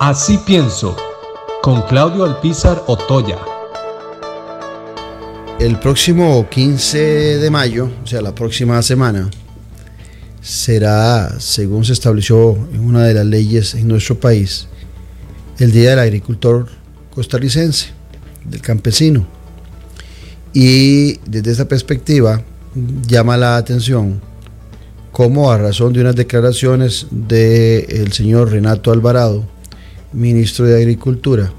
Así pienso, con Claudio Alpizar Otoya. El próximo 15 de mayo, o sea, la próxima semana, será, según se estableció en una de las leyes en nuestro país, el Día del Agricultor Costarricense, del campesino. Y desde esta perspectiva llama la atención cómo a razón de unas declaraciones del señor Renato Alvarado, ministro de Agricultura,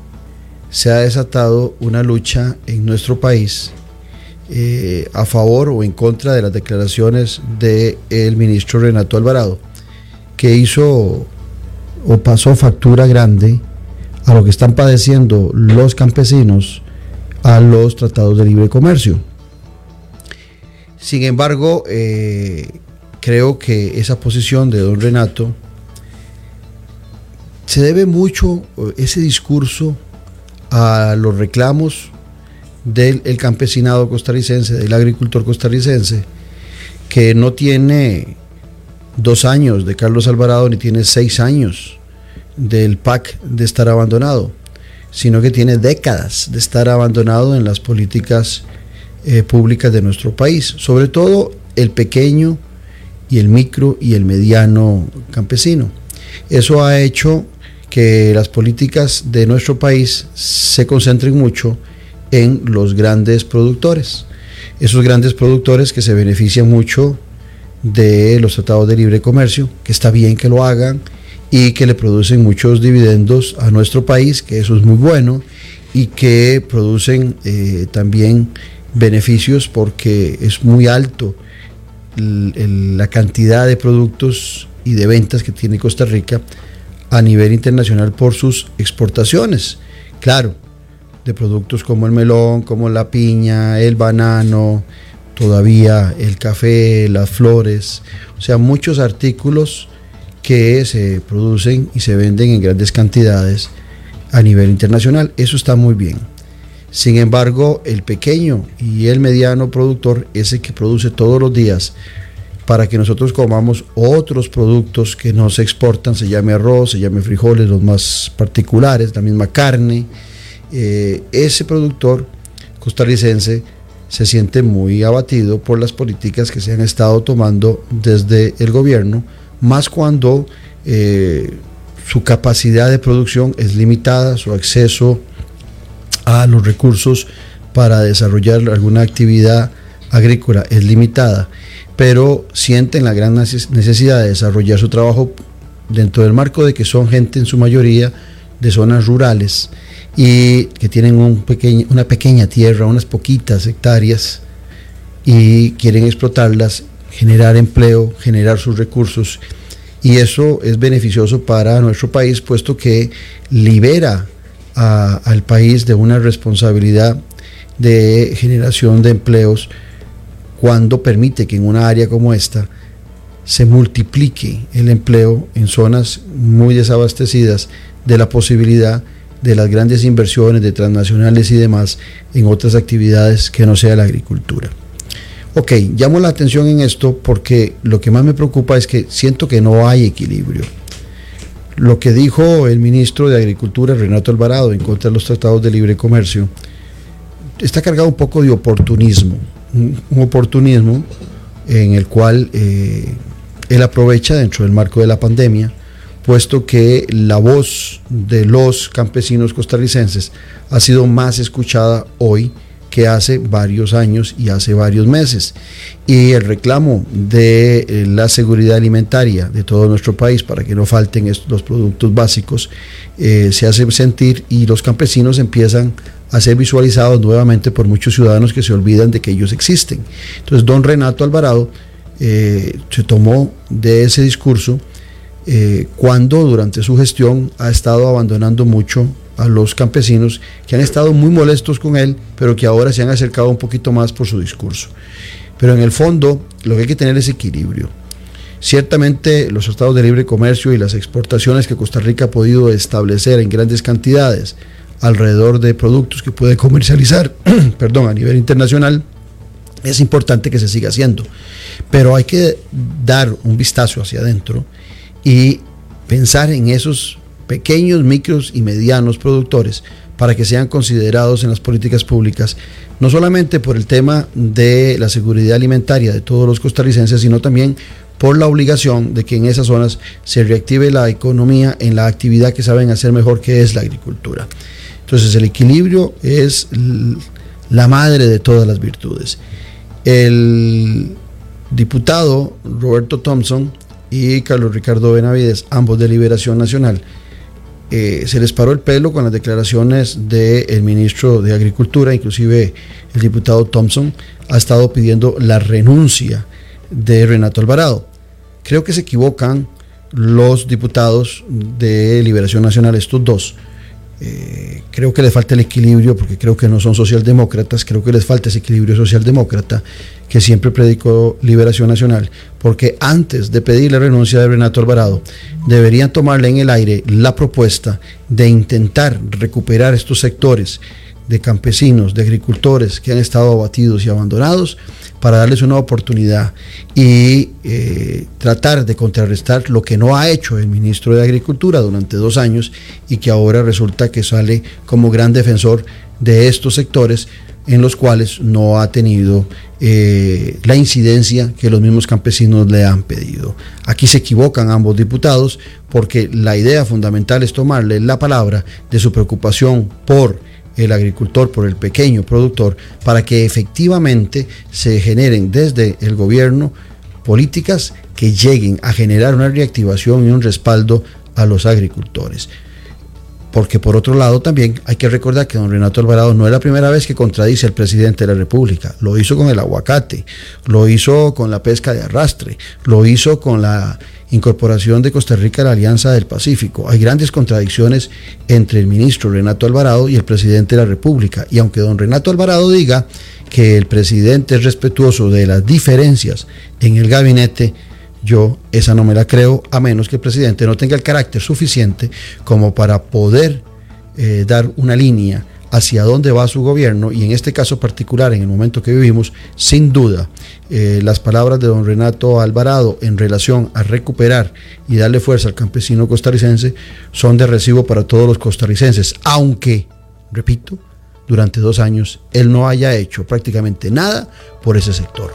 se ha desatado una lucha en nuestro país eh, a favor o en contra de las declaraciones del ministro Renato Alvarado, que hizo o pasó factura grande a lo que están padeciendo los campesinos a los tratados de libre comercio. Sin embargo, eh, creo que esa posición de don Renato se debe mucho, eh, ese discurso, a los reclamos del campesinado costarricense, del agricultor costarricense, que no tiene dos años de Carlos Alvarado ni tiene seis años del PAC de estar abandonado, sino que tiene décadas de estar abandonado en las políticas eh, públicas de nuestro país, sobre todo el pequeño y el micro y el mediano campesino. Eso ha hecho que las políticas de nuestro país se concentren mucho en los grandes productores. Esos grandes productores que se benefician mucho de los tratados de libre comercio, que está bien que lo hagan y que le producen muchos dividendos a nuestro país, que eso es muy bueno, y que producen eh, también beneficios porque es muy alto la cantidad de productos y de ventas que tiene Costa Rica a nivel internacional por sus exportaciones. Claro, de productos como el melón, como la piña, el banano, todavía el café, las flores, o sea, muchos artículos que se producen y se venden en grandes cantidades a nivel internacional. Eso está muy bien. Sin embargo, el pequeño y el mediano productor es el que produce todos los días para que nosotros comamos otros productos que no se exportan, se llame arroz, se llame frijoles, los más particulares, la misma carne. Eh, ese productor costarricense se siente muy abatido por las políticas que se han estado tomando desde el gobierno, más cuando eh, su capacidad de producción es limitada, su acceso a los recursos para desarrollar alguna actividad agrícola es limitada, pero sienten la gran necesidad de desarrollar su trabajo dentro del marco de que son gente en su mayoría de zonas rurales y que tienen una pequeña tierra, unas poquitas hectáreas y quieren explotarlas, generar empleo, generar sus recursos. Y eso es beneficioso para nuestro país puesto que libera al país de una responsabilidad de generación de empleos cuando permite que en una área como esta se multiplique el empleo en zonas muy desabastecidas de la posibilidad de las grandes inversiones de transnacionales y demás en otras actividades que no sea la agricultura. Ok, llamo la atención en esto porque lo que más me preocupa es que siento que no hay equilibrio lo que dijo el ministro de Agricultura, Renato Alvarado, en contra de los tratados de libre comercio, está cargado un poco de oportunismo, un, oportunismo en el cual eh, él aprovecha dentro del marco de la pandemia, puesto que la voz de los campesinos costarricenses ha sido más escuchada hoy que hace varios años y hace varios meses. Y el reclamo de eh, la seguridad alimentaria de todo nuestro país para que no falten los productos básicos eh, se hace sentir y los campesinos empiezan a ser visualizados nuevamente por muchos ciudadanos que se olvidan de que ellos existen. Entonces, don Renato Alvarado eh, se tomó de ese discurso cuando durante su gestión ha estado abandonando mucho a los campesinos que han estado muy molestos con él, pero que ahora se han acercado un poquito más por su discurso. Pero en el fondo lo que hay que tener es equilibrio. Ciertamente los tratados de libre comercio y las exportaciones que Costa Rica ha podido establecer en grandes cantidades alrededor de productos que puede comercializar, perdón, a nivel internacional, es importante que se siga haciendo. Pero hay que dar un vistazo hacia adentro y pensar en esos pequeños, micros y medianos productores para que sean considerados en las políticas públicas, no solamente por el tema de la seguridad alimentaria de todos los costarricenses, sino también por la obligación de que en esas zonas se reactive la economía en la actividad que saben hacer mejor, que es la agricultura. Entonces el equilibrio es la madre de todas las virtudes. El diputado Roberto Thompson y Carlos Ricardo Benavides, ambos de Liberación Nacional, eh, se les paró el pelo con las declaraciones del ministro de Agricultura, inclusive el diputado Thompson ha estado pidiendo la renuncia de Renato Alvarado. Creo que se equivocan los diputados de Liberación Nacional, estos dos, eh, creo que les falta el equilibrio, porque creo que no son socialdemócratas, creo que les falta ese equilibrio socialdemócrata que siempre predicó Liberación Nacional, porque antes de pedir la renuncia de Renato Alvarado, deberían tomarle en el aire la propuesta de intentar recuperar estos sectores de campesinos, de agricultores que han estado abatidos y abandonados, para darles una oportunidad y eh, tratar de contrarrestar lo que no ha hecho el ministro de Agricultura durante dos años y que ahora resulta que sale como gran defensor de estos sectores en los cuales no ha tenido eh, la incidencia que los mismos campesinos le han pedido. Aquí se equivocan ambos diputados porque la idea fundamental es tomarle la palabra de su preocupación por el agricultor, por el pequeño productor, para que efectivamente se generen desde el gobierno políticas que lleguen a generar una reactivación y un respaldo a los agricultores. Porque por otro lado también hay que recordar que don Renato Alvarado no es la primera vez que contradice al presidente de la República. Lo hizo con el aguacate, lo hizo con la pesca de arrastre, lo hizo con la incorporación de Costa Rica a la Alianza del Pacífico. Hay grandes contradicciones entre el ministro Renato Alvarado y el presidente de la República. Y aunque don Renato Alvarado diga que el presidente es respetuoso de las diferencias en el gabinete, yo esa no me la creo, a menos que el presidente no tenga el carácter suficiente como para poder eh, dar una línea hacia dónde va su gobierno y en este caso particular, en el momento que vivimos, sin duda, eh, las palabras de don Renato Alvarado en relación a recuperar y darle fuerza al campesino costarricense son de recibo para todos los costarricenses, aunque, repito, durante dos años él no haya hecho prácticamente nada por ese sector.